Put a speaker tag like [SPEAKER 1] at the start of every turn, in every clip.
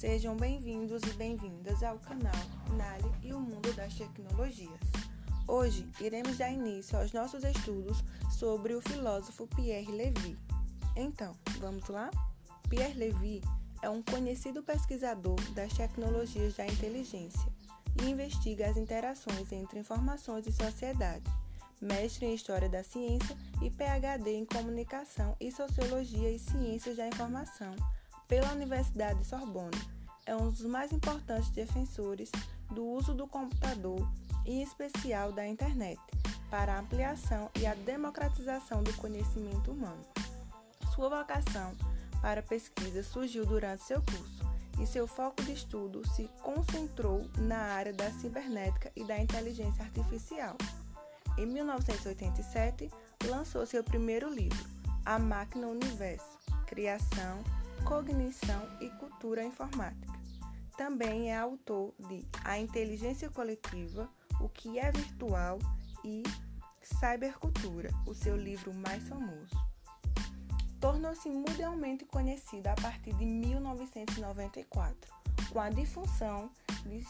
[SPEAKER 1] Sejam bem-vindos e bem-vindas ao canal Nali e o Mundo das Tecnologias. Hoje iremos dar início aos nossos estudos sobre o filósofo Pierre Levy. Então, vamos lá? Pierre Levy é um conhecido pesquisador das tecnologias da inteligência e investiga as interações entre informações e sociedade. Mestre em História da Ciência e PhD em Comunicação e Sociologia e Ciências da Informação pela Universidade Sorbonne. É um dos mais importantes defensores do uso do computador em especial, da internet, para a ampliação e a democratização do conhecimento humano. Sua vocação para pesquisa surgiu durante seu curso e seu foco de estudo se concentrou na área da cibernética e da inteligência artificial. Em 1987, lançou seu primeiro livro, A Máquina Universo Criação, Cognição e Cultura Informática. Também é autor de A Inteligência Coletiva, O que é Virtual e Cybercultura, o seu livro mais famoso. Tornou-se mundialmente conhecido a partir de 1994, com a difusão de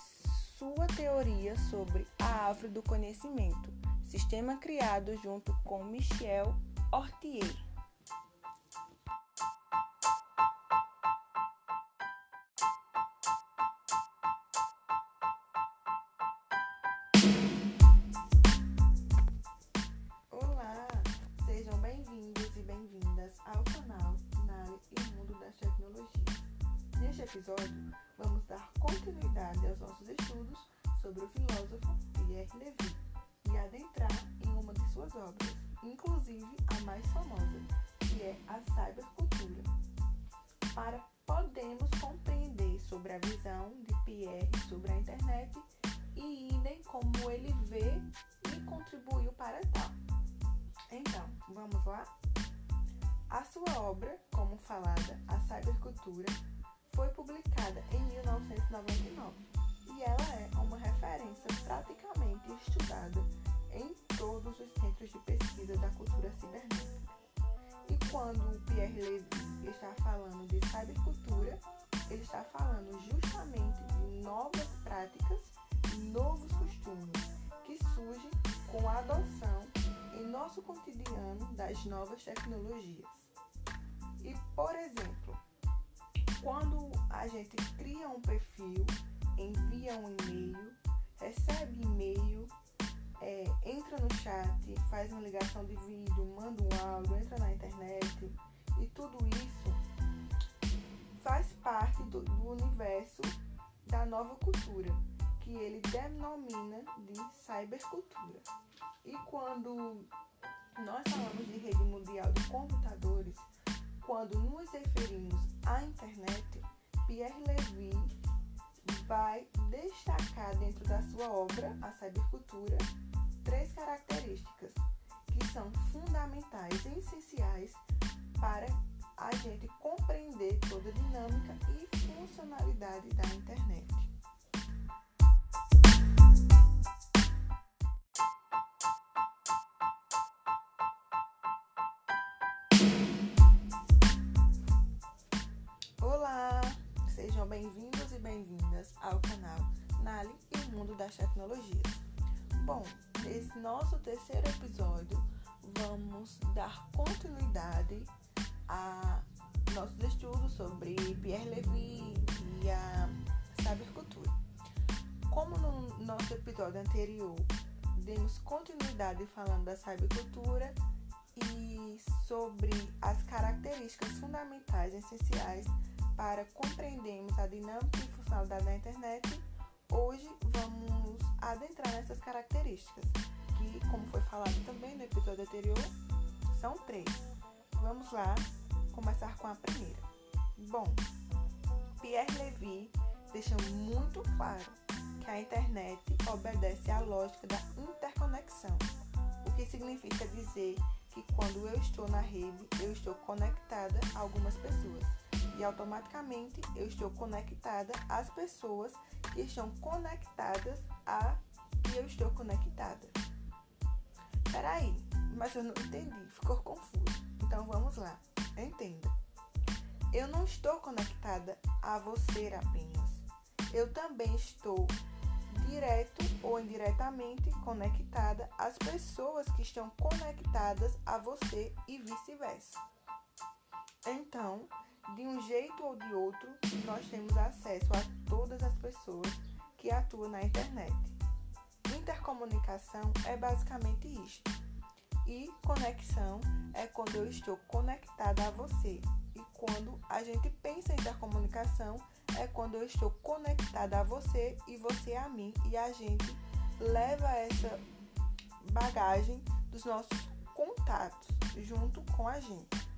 [SPEAKER 1] sua teoria sobre a árvore do conhecimento, sistema criado junto com Michel Ortier. Suas obras, inclusive a mais famosa, que é a cybercultura. Para podermos compreender sobre a visão de Pierre sobre a internet e idem como ele vê e contribuiu para tal. Então, vamos lá? A sua obra, como falada, a cybercultura, foi publicada em 1999 e ela é uma referência praticamente estudada em todos os centros de pesquisa da cultura cibernética. E quando Pierre Levy está falando de cybercultura, ele está falando justamente de novas práticas e novos costumes que surgem com a adoção em nosso cotidiano das novas tecnologias. E, por exemplo, quando a gente cria um perfil, envia um e-mail, recebe e-mail, é, entra no chat, faz uma ligação de vídeo, manda um áudio, entra na internet e tudo isso faz parte do, do universo da nova cultura, que ele denomina de cybercultura. E quando nós falamos de rede mundial de computadores, quando nos referimos à internet, Pierre Levy vai destacar dentro da sua obra, A Cybercultura, três características que são fundamentais e essenciais para a gente compreender toda a dinâmica e funcionalidade da internet. Mundo das Tecnologias. Bom, nesse nosso terceiro episódio, vamos dar continuidade a nossos estudos sobre Pierre Levy e a cybercultura. Como no nosso episódio anterior, demos continuidade falando da cybercultura e sobre as características fundamentais e essenciais para compreendermos a dinâmica e funcionalidade da internet, hoje vamos adentrar nessas características, que, como foi falado também no episódio anterior, são três. Vamos lá começar com a primeira. Bom, Pierre Levy deixa muito claro que a internet obedece à lógica da interconexão, o que significa dizer que quando eu estou na rede, eu estou conectada a algumas pessoas e automaticamente eu estou conectada às pessoas que estão conectadas a que eu estou conectada. Peraí, mas eu não entendi, ficou confuso. Então vamos lá, entenda. eu não estou conectada a você apenas. Eu também estou direto ou indiretamente conectada às pessoas que estão conectadas a você e vice-versa. Então, de um jeito ou de outro, nós temos acesso a todas as pessoas que atuam na internet. Intercomunicação é basicamente isto. E conexão é quando eu estou conectada a você. E quando a gente pensa em intercomunicação, é quando eu estou conectada a você e você a mim. E a gente leva essa bagagem dos nossos contatos junto com a gente.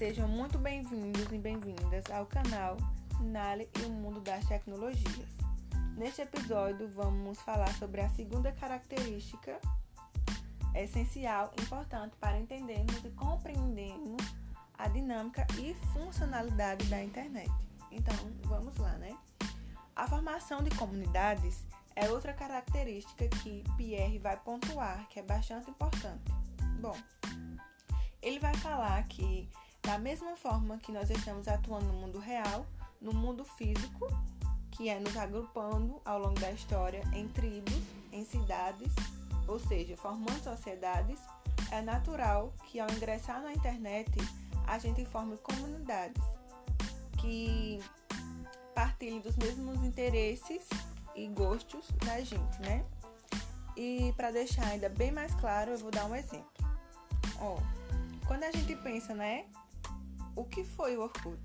[SPEAKER 1] Sejam muito bem-vindos e bem-vindas ao canal Nale e o Mundo das Tecnologias. Neste episódio, vamos falar sobre a segunda característica essencial, importante para entendermos e compreendermos a dinâmica e funcionalidade da internet. Então, vamos lá, né? A formação de comunidades é outra característica que Pierre vai pontuar, que é bastante importante. Bom, ele vai falar que, da mesma forma que nós estamos atuando no mundo real, no mundo físico, que é nos agrupando ao longo da história em tribos, em cidades, ou seja, formando sociedades, é natural que ao ingressar na internet a gente forme comunidades que partilhem dos mesmos interesses e gostos da gente, né? E para deixar ainda bem mais claro, eu vou dar um exemplo. Ó, quando a gente pensa, né? O que foi o Orkut?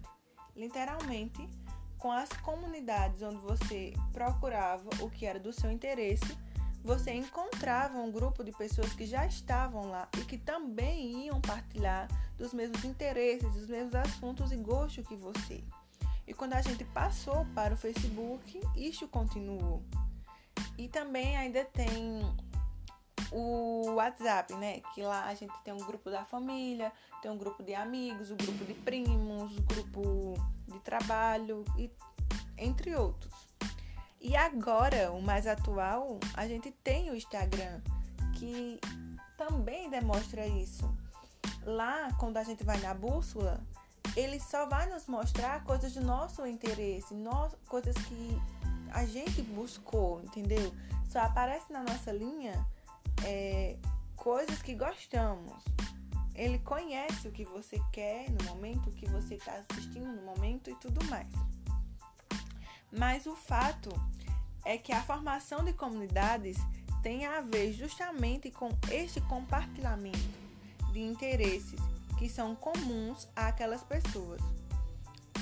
[SPEAKER 1] Literalmente, com as comunidades onde você procurava o que era do seu interesse, você encontrava um grupo de pessoas que já estavam lá e que também iam partilhar dos mesmos interesses, dos mesmos assuntos e gostos que você. E quando a gente passou para o Facebook, isso continuou. E também ainda tem o WhatsApp, né? Que lá a gente tem um grupo da família, tem um grupo de amigos, o um grupo de primos, o um grupo de trabalho e entre outros. E agora, o mais atual, a gente tem o Instagram, que também demonstra isso. Lá, quando a gente vai na bússola, ele só vai nos mostrar coisas de nosso interesse, coisas que a gente buscou, entendeu? Só aparece na nossa linha é, coisas que gostamos. Ele conhece o que você quer no momento, o que você está assistindo no momento e tudo mais. Mas o fato é que a formação de comunidades tem a ver justamente com este compartilhamento de interesses que são comuns àquelas pessoas.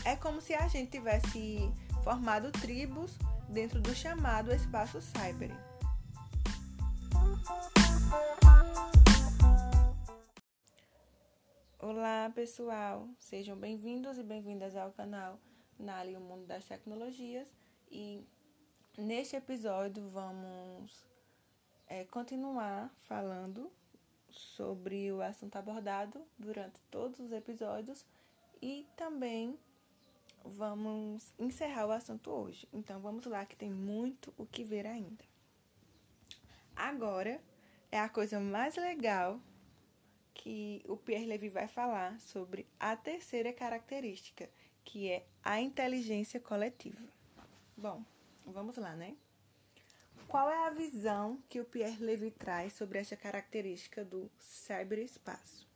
[SPEAKER 1] É como se a gente tivesse formado tribos dentro do chamado espaço cyber. Olá pessoal, sejam bem-vindos e bem-vindas ao canal Nali, o Mundo das Tecnologias e neste episódio vamos é, continuar falando sobre o assunto abordado durante todos os episódios e também vamos encerrar o assunto hoje. Então vamos lá que tem muito o que ver ainda. Agora é a coisa mais legal que o Pierre Levy vai falar sobre a terceira característica, que é a inteligência coletiva. Bom, vamos lá, né? Qual é a visão que o Pierre Levy traz sobre esta característica do cyberespaço?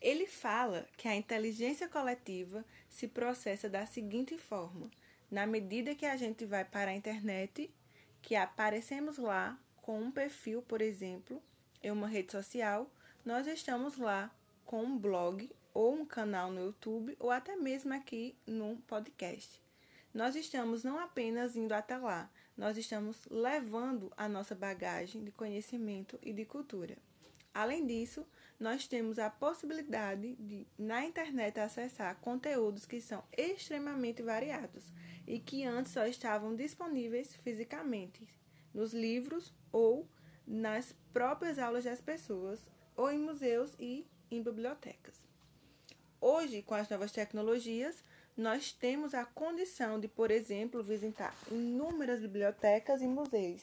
[SPEAKER 1] Ele fala que a inteligência coletiva se processa da seguinte forma: na medida que a gente vai para a internet que aparecemos lá com um perfil, por exemplo, em uma rede social, nós estamos lá com um blog ou um canal no YouTube ou até mesmo aqui no podcast. Nós estamos não apenas indo até lá, nós estamos levando a nossa bagagem de conhecimento e de cultura. Além disso, nós temos a possibilidade de, na internet, acessar conteúdos que são extremamente variados e que antes só estavam disponíveis fisicamente, nos livros ou nas próprias aulas das pessoas, ou em museus e em bibliotecas. Hoje, com as novas tecnologias, nós temos a condição de, por exemplo, visitar inúmeras bibliotecas e museus.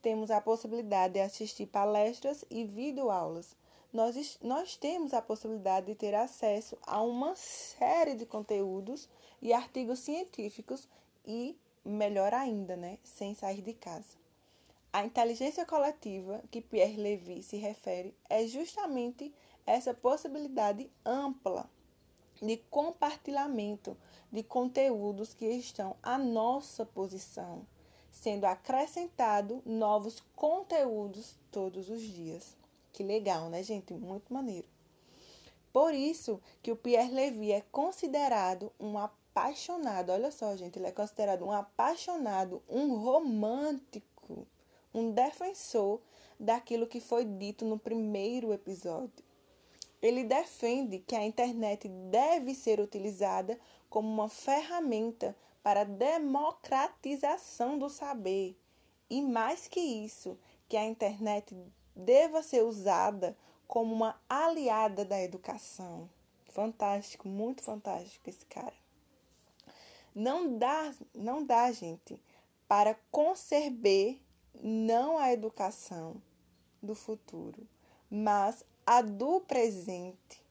[SPEAKER 1] Temos a possibilidade de assistir palestras e videoaulas. Nós, nós temos a possibilidade de ter acesso a uma série de conteúdos e artigos científicos e, melhor ainda, né, sem sair de casa. A inteligência coletiva que Pierre Levy se refere é justamente essa possibilidade ampla de compartilhamento de conteúdos que estão à nossa posição, sendo acrescentado novos conteúdos todos os dias. Que legal, né, gente? Muito maneiro. Por isso que o Pierre Levy é considerado um apaixonado. Olha só, gente, ele é considerado um apaixonado, um romântico, um defensor daquilo que foi dito no primeiro episódio. Ele defende que a internet deve ser utilizada como uma ferramenta para a democratização do saber. E mais que isso, que a internet deva ser usada como uma aliada da educação. Fantástico, muito fantástico esse cara. Não dá, não dá, gente, para conceber não a educação do futuro, mas a do presente.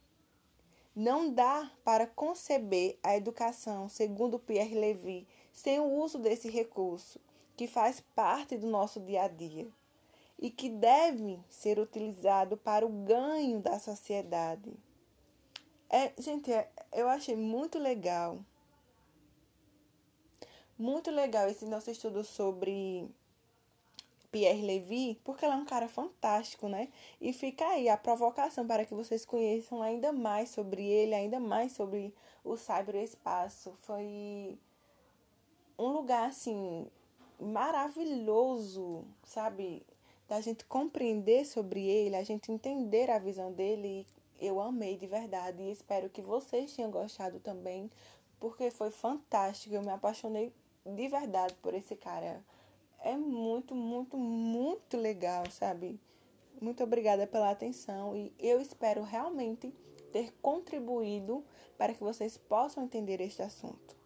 [SPEAKER 1] Não dá para conceber a educação, segundo Pierre Levy, sem o uso desse recurso, que faz parte do nosso dia a dia e que deve ser utilizado para o ganho da sociedade. É, gente, é, eu achei muito legal. Muito legal esse nosso estudo sobre Pierre Levy, porque ele é um cara fantástico, né? E fica aí a provocação para que vocês conheçam ainda mais sobre ele, ainda mais sobre o cyberespaço. Foi um lugar assim maravilhoso, sabe? Da gente compreender sobre ele, a gente entender a visão dele. Eu amei de verdade e espero que vocês tenham gostado também, porque foi fantástico. Eu me apaixonei de verdade por esse cara. É muito, muito, muito legal, sabe? Muito obrigada pela atenção e eu espero realmente ter contribuído para que vocês possam entender este assunto.